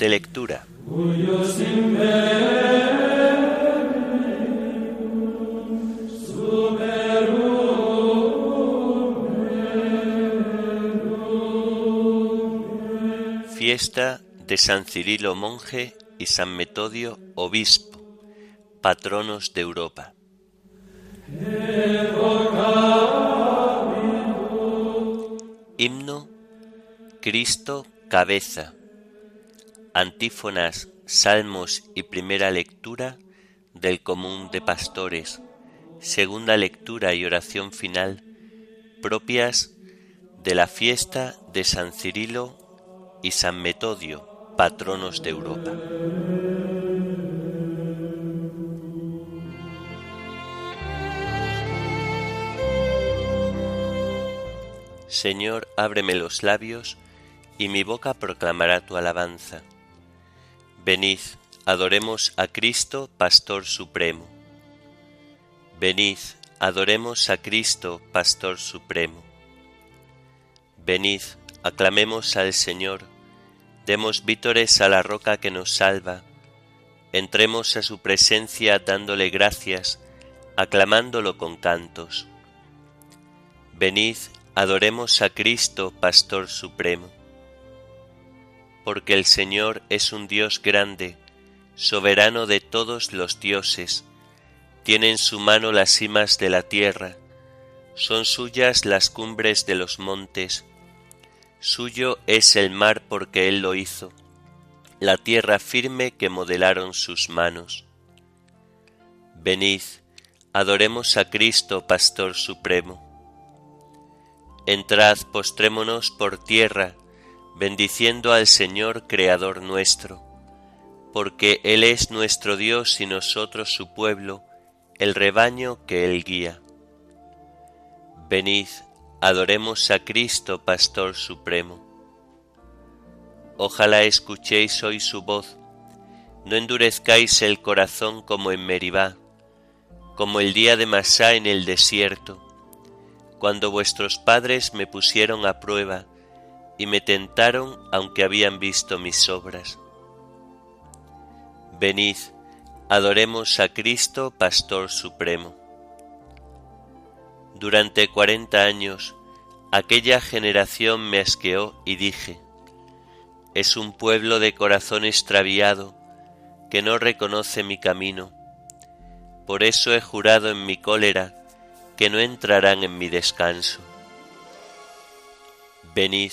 De lectura. Fiesta de San Cirilo monje y San Metodio obispo, patronos de Europa. Himno Cristo cabeza. Antífonas, salmos y primera lectura del común de pastores. Segunda lectura y oración final propias de la fiesta de San Cirilo y San Metodio, patronos de Europa. Señor, ábreme los labios, y mi boca proclamará tu alabanza. Venid, adoremos a Cristo, Pastor Supremo. Venid, adoremos a Cristo, Pastor Supremo. Venid, aclamemos al Señor, demos vítores a la roca que nos salva, entremos a su presencia dándole gracias, aclamándolo con cantos. Venid, adoremos a Cristo, Pastor Supremo porque el Señor es un Dios grande, soberano de todos los dioses, tiene en su mano las cimas de la tierra, son suyas las cumbres de los montes, suyo es el mar porque Él lo hizo, la tierra firme que modelaron sus manos. Venid, adoremos a Cristo, Pastor Supremo. Entrad, postrémonos por tierra, bendiciendo al Señor Creador nuestro, porque Él es nuestro Dios y nosotros su pueblo, el rebaño que Él guía. Venid, adoremos a Cristo, Pastor Supremo. Ojalá escuchéis hoy su voz, no endurezcáis el corazón como en Meribá, como el día de Masá en el desierto, cuando vuestros padres me pusieron a prueba, y me tentaron aunque habían visto mis obras. Venid, adoremos a Cristo, Pastor Supremo. Durante cuarenta años aquella generación me asqueó y dije, es un pueblo de corazón extraviado que no reconoce mi camino. Por eso he jurado en mi cólera que no entrarán en mi descanso. Venid,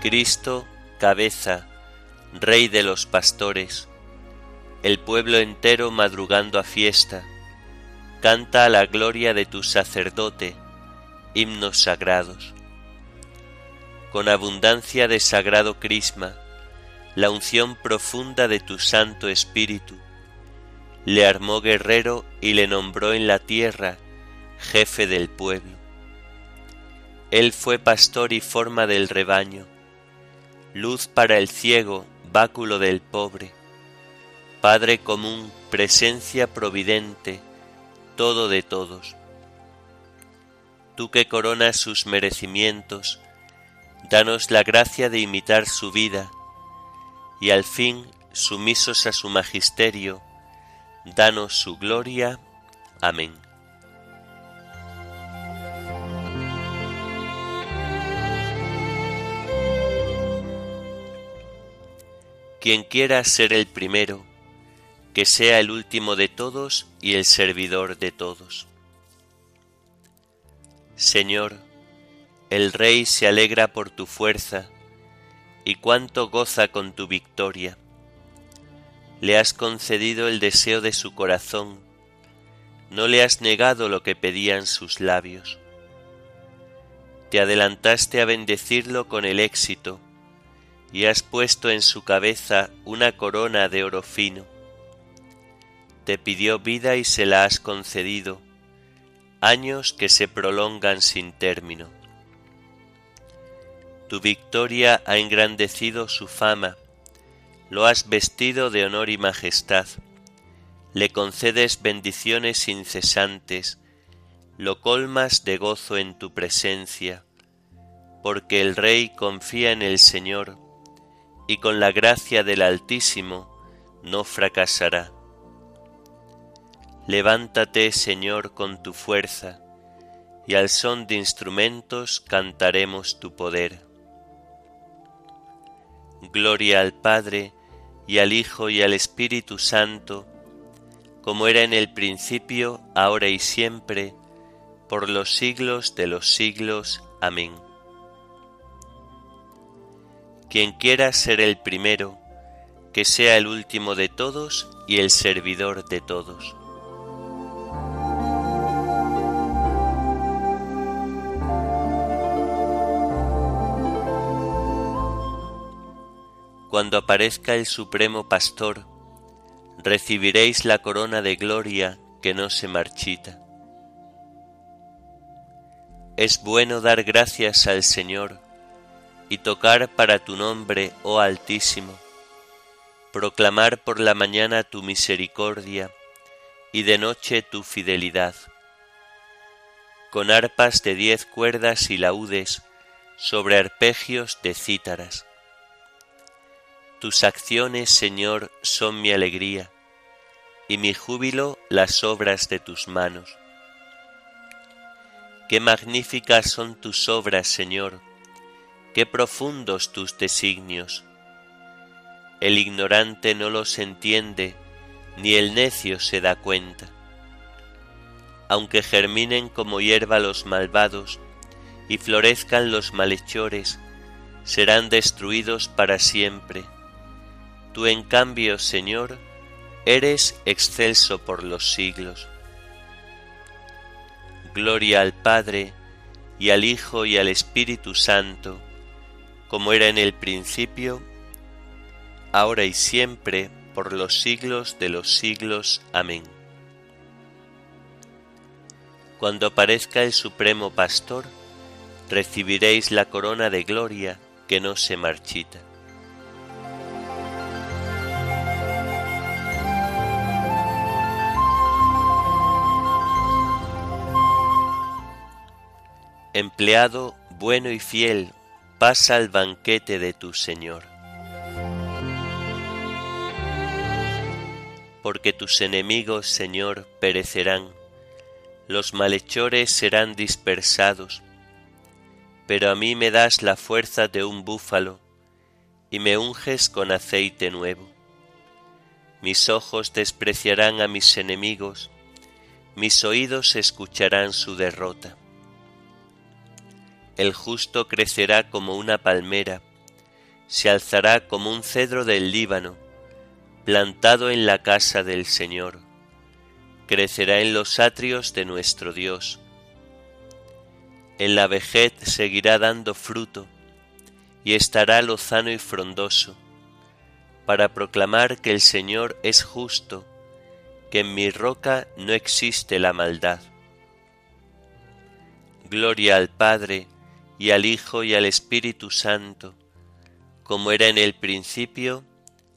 Cristo, cabeza, Rey de los pastores, el pueblo entero madrugando a fiesta, canta a la gloria de tu sacerdote, himnos sagrados. Con abundancia de sagrado crisma, la unción profunda de tu Santo Espíritu, le armó guerrero y le nombró en la tierra jefe del pueblo. Él fue pastor y forma del rebaño, luz para el ciego, báculo del pobre, Padre común, presencia providente, todo de todos. Tú que coronas sus merecimientos, danos la gracia de imitar su vida, y al fin, sumisos a su magisterio, danos su gloria. Amén. Quien quiera ser el primero, que sea el último de todos y el servidor de todos. Señor, el Rey se alegra por tu fuerza y cuánto goza con tu victoria. Le has concedido el deseo de su corazón, no le has negado lo que pedían sus labios. Te adelantaste a bendecirlo con el éxito, y has puesto en su cabeza una corona de oro fino. Te pidió vida y se la has concedido, años que se prolongan sin término. Tu victoria ha engrandecido su fama, lo has vestido de honor y majestad, le concedes bendiciones incesantes, lo colmas de gozo en tu presencia, porque el Rey confía en el Señor, y con la gracia del Altísimo no fracasará. Levántate, Señor, con tu fuerza, y al son de instrumentos cantaremos tu poder. Gloria al Padre, y al Hijo, y al Espíritu Santo, como era en el principio, ahora y siempre, por los siglos de los siglos. Amén. Quien quiera ser el primero, que sea el último de todos y el servidor de todos. Cuando aparezca el Supremo Pastor, recibiréis la corona de gloria que no se marchita. Es bueno dar gracias al Señor, y tocar para tu nombre, oh Altísimo, proclamar por la mañana tu misericordia y de noche tu fidelidad. Con arpas de diez cuerdas y laudes sobre arpegios de cítaras. Tus acciones, Señor, son mi alegría, y mi júbilo las obras de tus manos. Qué magníficas son tus obras, Señor, qué profundos tus designios. El ignorante no los entiende, ni el necio se da cuenta. Aunque germinen como hierba los malvados y florezcan los malhechores, serán destruidos para siempre. Tú en cambio, Señor, eres excelso por los siglos. Gloria al Padre, y al Hijo, y al Espíritu Santo, como era en el principio, ahora y siempre, por los siglos de los siglos. Amén. Cuando aparezca el Supremo Pastor, recibiréis la corona de gloria que no se marchita. Empleado bueno y fiel, pasa al banquete de tu Señor. Porque tus enemigos, Señor, perecerán, los malhechores serán dispersados, pero a mí me das la fuerza de un búfalo y me unges con aceite nuevo. Mis ojos despreciarán a mis enemigos, mis oídos escucharán su derrota el justo crecerá como una palmera, se alzará como un cedro del Líbano, plantado en la casa del Señor, crecerá en los atrios de nuestro Dios. En la vejez seguirá dando fruto, y estará lozano y frondoso, para proclamar que el Señor es justo, que en mi roca no existe la maldad. Gloria al Padre, y al Hijo y al Espíritu Santo, como era en el principio,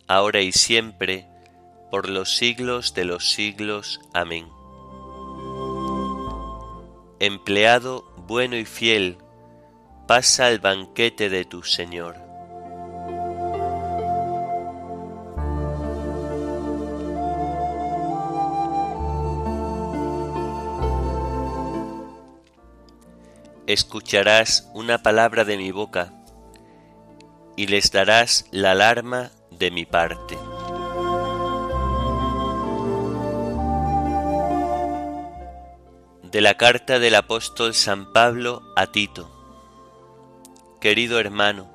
ahora y siempre, por los siglos de los siglos. Amén. Empleado bueno y fiel, pasa al banquete de tu Señor. Escucharás una palabra de mi boca y les darás la alarma de mi parte. De la carta del apóstol San Pablo a Tito. Querido hermano,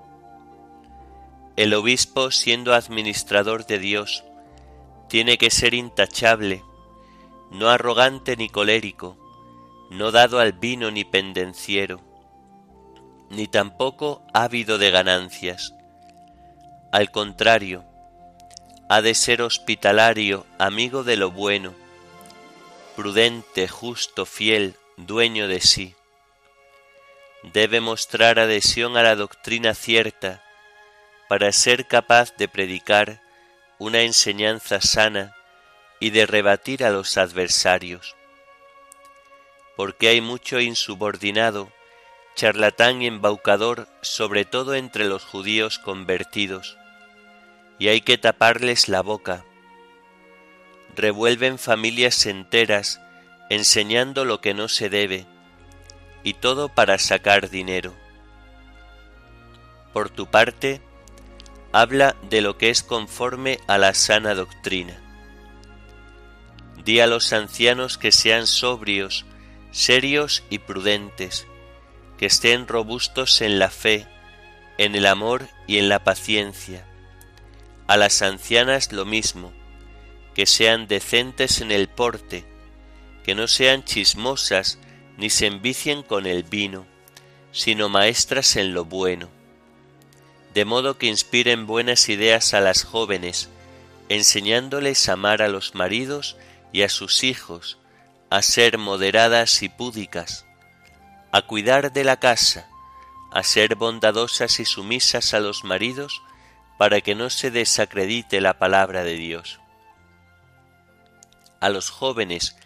el obispo siendo administrador de Dios tiene que ser intachable, no arrogante ni colérico, no dado al vino ni pendenciero, ni tampoco ávido de ganancias, Al contrario, ha de ser hospitalario, amigo de lo bueno, prudente, justo, fiel, dueño de sí. Debe mostrar adhesión a la doctrina cierta para ser capaz de predicar una enseñanza sana y de rebatir a los adversarios. Porque hay mucho insubordinado, charlatán y embaucador, sobre todo entre los judíos convertidos, y hay que taparles la boca, revuelven familias enteras enseñando lo que no se debe, y todo para sacar dinero. Por tu parte, habla de lo que es conforme a la sana doctrina. Di a los ancianos que sean sobrios, serios y prudentes, que estén robustos en la fe, en el amor y en la paciencia. A las ancianas lo mismo, que sean decentes en el porte, que no sean chismosas ni se envicien con el vino, sino maestras en lo bueno, de modo que inspiren buenas ideas a las jóvenes, enseñándoles a amar a los maridos y a sus hijos, a ser moderadas y púdicas, a cuidar de la casa, a ser bondadosas y sumisas a los maridos, para que no se desacredite la palabra de Dios a los jóvenes,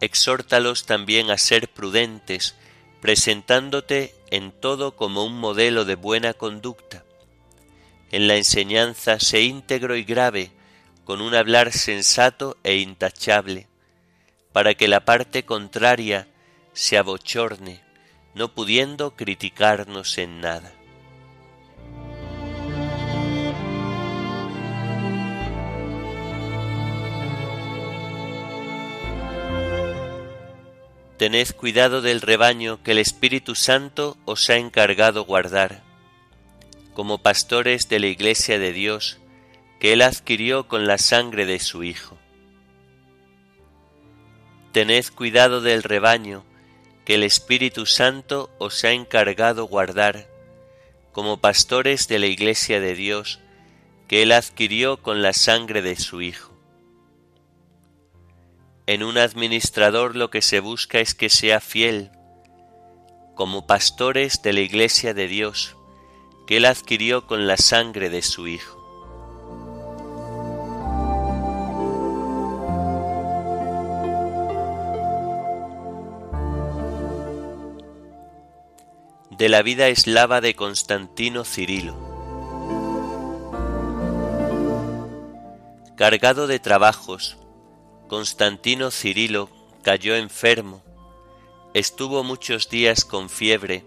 exhórtalos también a ser prudentes, presentándote en todo como un modelo de buena conducta. En la enseñanza sé íntegro y grave, con un hablar sensato e intachable, para que la parte contraria se abochorne, no pudiendo criticarnos en nada. Tened cuidado del rebaño que el Espíritu Santo os ha encargado guardar, como pastores de la Iglesia de Dios, que Él adquirió con la sangre de su Hijo. Tened cuidado del rebaño que el Espíritu Santo os ha encargado guardar, como pastores de la Iglesia de Dios, que Él adquirió con la sangre de su Hijo. En un administrador lo que se busca es que sea fiel, como pastores de la Iglesia de Dios, que Él adquirió con la sangre de su Hijo. De la vida eslava de Constantino Cirilo. Cargado de trabajos, Constantino Cirilo cayó enfermo, estuvo muchos días con fiebre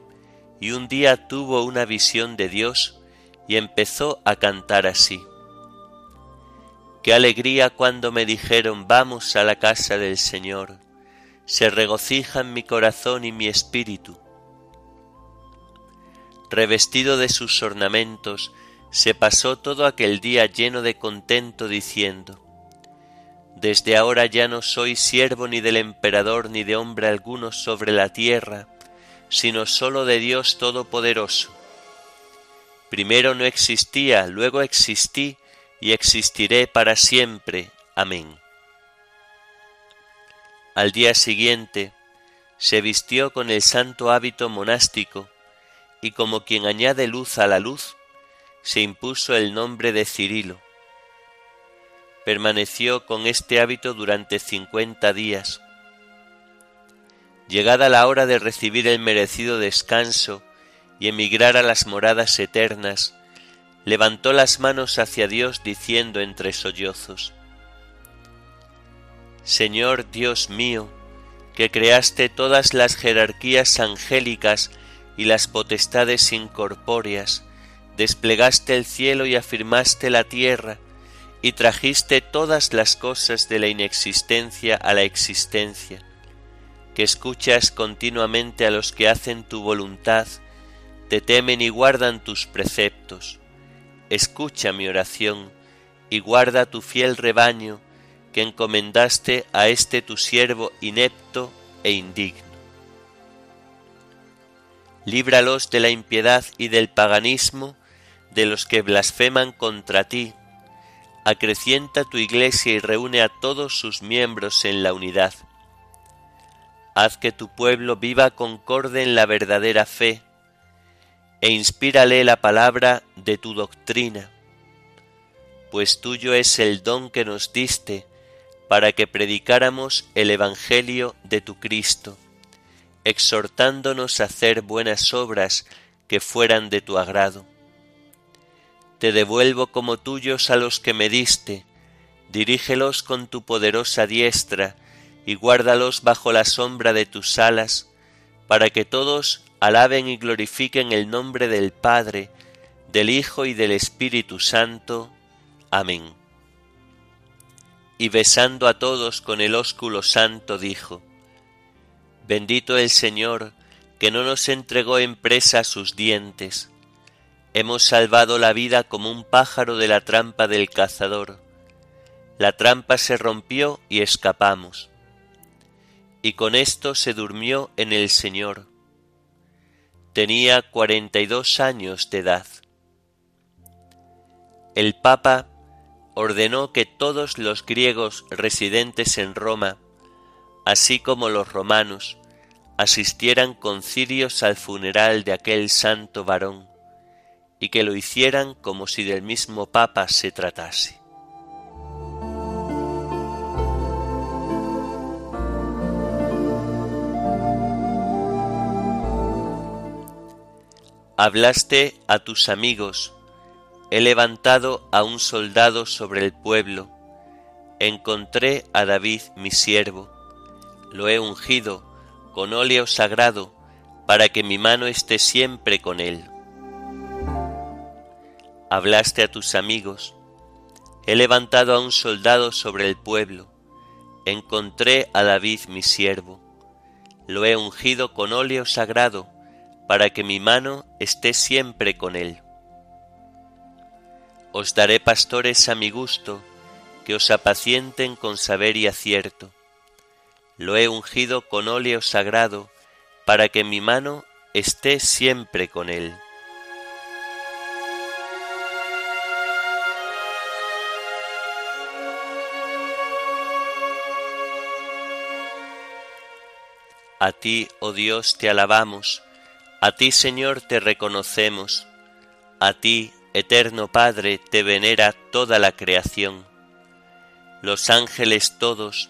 y un día tuvo una visión de Dios y empezó a cantar así. Qué alegría cuando me dijeron vamos a la casa del Señor, se regocijan mi corazón y mi espíritu. Revestido de sus ornamentos, se pasó todo aquel día lleno de contento diciendo, desde ahora ya no soy siervo ni del emperador ni de hombre alguno sobre la tierra, sino sólo de Dios Todopoderoso. Primero no existía, luego existí y existiré para siempre. Amén. Al día siguiente se vistió con el santo hábito monástico y como quien añade luz a la luz, se impuso el nombre de Cirilo permaneció con este hábito durante cincuenta días. Llegada la hora de recibir el merecido descanso y emigrar a las moradas eternas, levantó las manos hacia Dios diciendo entre sollozos, Señor Dios mío, que creaste todas las jerarquías angélicas y las potestades incorpóreas, desplegaste el cielo y afirmaste la tierra, y trajiste todas las cosas de la inexistencia a la existencia, que escuchas continuamente a los que hacen tu voluntad, te temen y guardan tus preceptos. Escucha mi oración y guarda tu fiel rebaño que encomendaste a este tu siervo inepto e indigno. Líbralos de la impiedad y del paganismo, de los que blasfeman contra ti. Acrecienta tu iglesia y reúne a todos sus miembros en la unidad. Haz que tu pueblo viva concorde en la verdadera fe, e inspírale la palabra de tu doctrina, pues tuyo es el don que nos diste para que predicáramos el Evangelio de tu Cristo, exhortándonos a hacer buenas obras que fueran de tu agrado te devuelvo como tuyos a los que me diste, dirígelos con tu poderosa diestra, y guárdalos bajo la sombra de tus alas, para que todos alaben y glorifiquen el nombre del Padre, del Hijo y del Espíritu Santo. Amén. Y besando a todos con el ósculo santo, dijo, Bendito el Señor, que no nos entregó en presa sus dientes, Hemos salvado la vida como un pájaro de la trampa del cazador. La trampa se rompió y escapamos. Y con esto se durmió en el Señor. Tenía cuarenta y dos años de edad. El Papa ordenó que todos los griegos residentes en Roma, así como los romanos, asistieran con cirios al funeral de aquel santo varón y que lo hicieran como si del mismo Papa se tratase. Hablaste a tus amigos, he levantado a un soldado sobre el pueblo, encontré a David mi siervo, lo he ungido con óleo sagrado, para que mi mano esté siempre con él hablaste a tus amigos, he levantado a un soldado sobre el pueblo, encontré a David mi siervo, lo he ungido con óleo sagrado, para que mi mano esté siempre con él. Os daré pastores a mi gusto, que os apacienten con saber y acierto. Lo he ungido con óleo sagrado, para que mi mano esté siempre con él. A ti, oh Dios, te alabamos, a ti, Señor, te reconocemos, a ti, eterno Padre, te venera toda la creación. Los ángeles todos,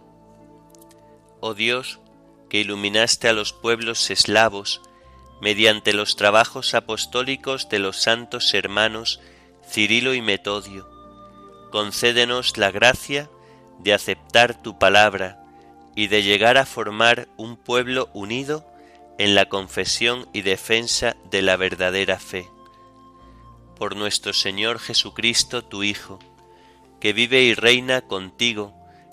Oh Dios, que iluminaste a los pueblos eslavos mediante los trabajos apostólicos de los santos hermanos Cirilo y Metodio, concédenos la gracia de aceptar tu palabra y de llegar a formar un pueblo unido en la confesión y defensa de la verdadera fe. Por nuestro Señor Jesucristo, tu Hijo, que vive y reina contigo